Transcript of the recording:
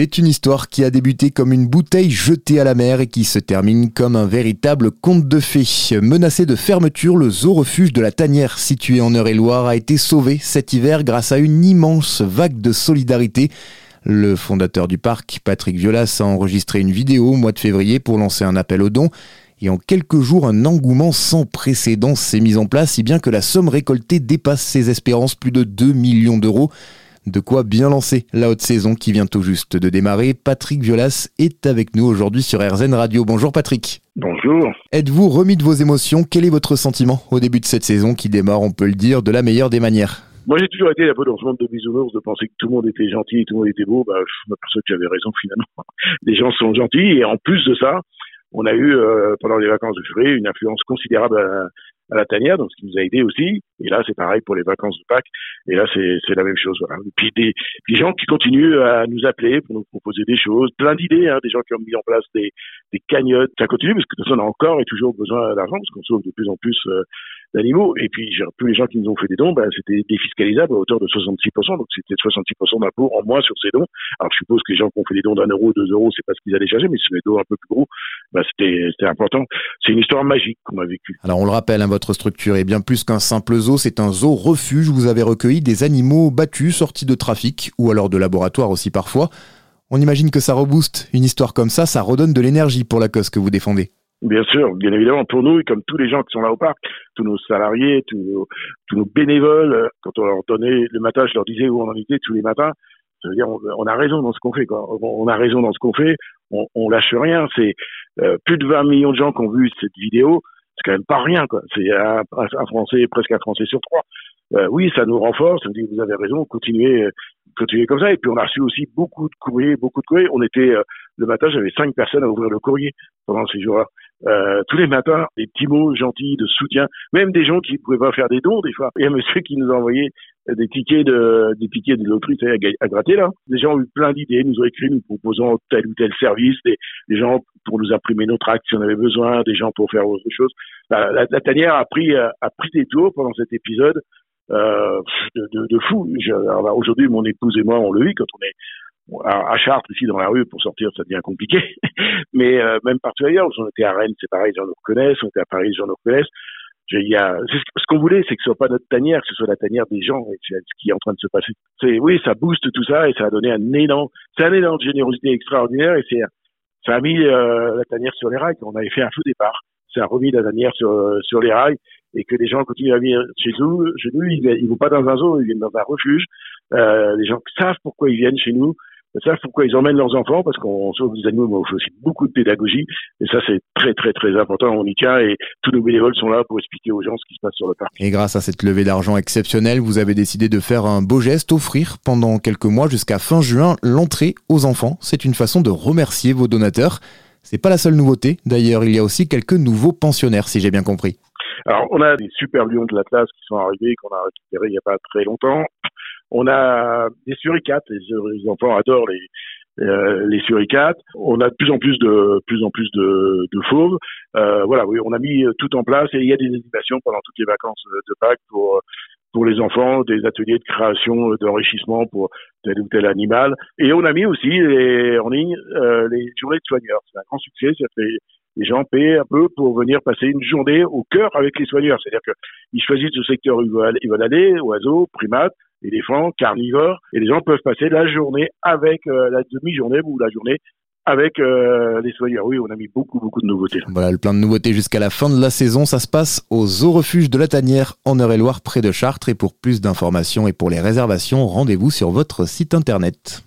C'est une histoire qui a débuté comme une bouteille jetée à la mer et qui se termine comme un véritable conte de fées. Menacé de fermeture, le zoo refuge de la Tanière, situé en Eure-et-Loire, a été sauvé cet hiver grâce à une immense vague de solidarité. Le fondateur du parc, Patrick Violas, a enregistré une vidéo au mois de février pour lancer un appel aux dons. Et en quelques jours, un engouement sans précédent s'est mis en place, si bien que la somme récoltée dépasse ses espérances, plus de 2 millions d'euros. De quoi bien lancer la haute saison qui vient tout juste de démarrer. Patrick Violas est avec nous aujourd'hui sur RZN Radio. Bonjour Patrick. Bonjour. Êtes-vous remis de vos émotions? Quel est votre sentiment au début de cette saison qui démarre, on peut le dire, de la meilleure des manières? Moi, j'ai toujours été un peu dans ce monde de bisounours, de penser que tout le monde était gentil et tout le monde était beau. Bah, je m'aperçois que j'avais raison finalement. Les gens sont gentils et en plus de ça, on a eu euh, pendant les vacances de février une influence considérable à, à la tanière, donc ce qui nous a aidé aussi. Et là, c'est pareil pour les vacances de Pâques. Et là, c'est la même chose. Voilà. Et puis des, des, gens qui continuent à nous appeler pour nous proposer des choses, plein d'idées, hein, des gens qui ont mis en place des, des cagnottes. Ça continue parce que de toute façon, on a encore et toujours besoin d'argent parce qu'on sauve de plus en plus euh, d'animaux. Et puis, tous les gens qui nous ont fait des dons, ben, c'était défiscalisable à hauteur de 66%. Donc, c'était 66% d'impôts en moins sur ces dons. Alors, je suppose que les gens qui ont fait des dons d'un euro, deux euros, c'est pas ce qu'ils allaient chercher, mais si des dons un peu plus gros, ben, c'était important. C'est une histoire magique qu'on a vécue. Alors, on le rappelle, hein, votre structure est bien plus qu'un simple zoo. C'est un zoo refuge. Vous avez recueilli des animaux battus, sortis de trafic ou alors de laboratoire aussi parfois. On imagine que ça rebooste une histoire comme ça, ça redonne de l'énergie pour la cause que vous défendez. Bien sûr, bien évidemment, pour nous, et comme tous les gens qui sont là au parc, tous nos salariés, tous nos, tous nos bénévoles, euh, quand on leur donnait le matin, je leur disais où on en était tous les matins, ça veut dire on, a raison dans ce qu'on fait, quoi. On, a raison dans ce qu'on fait, on, on lâche rien. C'est euh, plus de 20 millions de gens qui ont vu cette vidéo, c'est quand même pas rien, quoi. C'est un, un, Français, presque un Français sur trois. Euh, oui, ça nous renforce, nous dit vous avez raison, continuez, continuez comme ça. Et puis on a reçu aussi beaucoup de courriers, beaucoup de courriers. On était le matin, j'avais cinq personnes à ouvrir le courrier pendant ces jours-là. Euh, tous les matins, des petits mots gentils de soutien, même des gens qui ne pouvaient pas faire des dons des fois. Il y a un monsieur qui nous a envoyé des tickets de des tickets de loterie à, gratter là. Des gens ont eu plein d'idées, nous ont écrit nous proposant tel ou tel service, des, gens pour nous imprimer notre acte si on avait besoin, des gens pour faire autre chose. La, la, tanière a pris a pris des tours pendant cet épisode euh, de, de, de, fou. Aujourd'hui, mon épouse et moi, on le vit quand on est à, Chartres, ici dans la rue, pour sortir, ça devient compliqué. Mais euh, même partout ailleurs, on était à Rennes, c'est pareil, les gens nous reconnaissent, on était à Paris, les gens nous reconnaissent. Y a, ce qu'on voulait, c'est que ce soit pas notre tanière, que ce soit la tanière des gens, et c'est ce qui est en train de se passer. C'est, oui, ça booste tout ça et ça a donné un élan, c'est un élan de générosité extraordinaire et c'est, ça a mis euh, la tanière sur les rails. On avait fait un feu départ, ça a remis la tanière sur, sur les rails et que les gens continuent à venir chez nous. Chez nous, ils, ils vont pas dans un zoo, ils viennent dans un refuge. Euh, les gens savent pourquoi ils viennent chez nous savent pourquoi ils emmènent leurs enfants, parce qu'on sauve des animaux, mais on fait aussi beaucoup de pédagogie. Et ça, c'est très, très, très important. On y tient et tous nos bénévoles sont là pour expliquer aux gens ce qui se passe sur le parc. Et grâce à cette levée d'argent exceptionnelle, vous avez décidé de faire un beau geste, offrir pendant quelques mois jusqu'à fin juin l'entrée aux enfants. C'est une façon de remercier vos donateurs. C'est pas la seule nouveauté. D'ailleurs, il y a aussi quelques nouveaux pensionnaires, si j'ai bien compris. Alors, on a des super lions de l'Atlas qui sont arrivés, qu'on a récupérés il n'y a pas très longtemps. On a des suricates, les, enfants adorent les, euh, les suricates. On a de plus en plus de plus en plus de, de fauves. Euh, voilà, oui, on a mis tout en place et il y a des animations pendant toutes les vacances de Pâques pour pour les enfants, des ateliers de création, d'enrichissement pour tel ou tel animal. Et on a mis aussi les, en ligne euh, les journées de soigneurs. C'est un grand succès. Ça fait les gens paient un peu pour venir passer une journée au cœur avec les soigneurs. C'est-à-dire qu'ils choisissent le secteur où ils veulent aller, oiseaux, primates, éléphants, carnivores, et les gens peuvent passer la journée avec euh, la demi-journée ou la journée avec euh, les soigneurs. Oui, on a mis beaucoup, beaucoup de nouveautés. Voilà, le plein de nouveautés jusqu'à la fin de la saison. Ça se passe au Zoo Refuge de la Tanière en Eure-et-Loire, près de Chartres. Et pour plus d'informations et pour les réservations, rendez-vous sur votre site internet.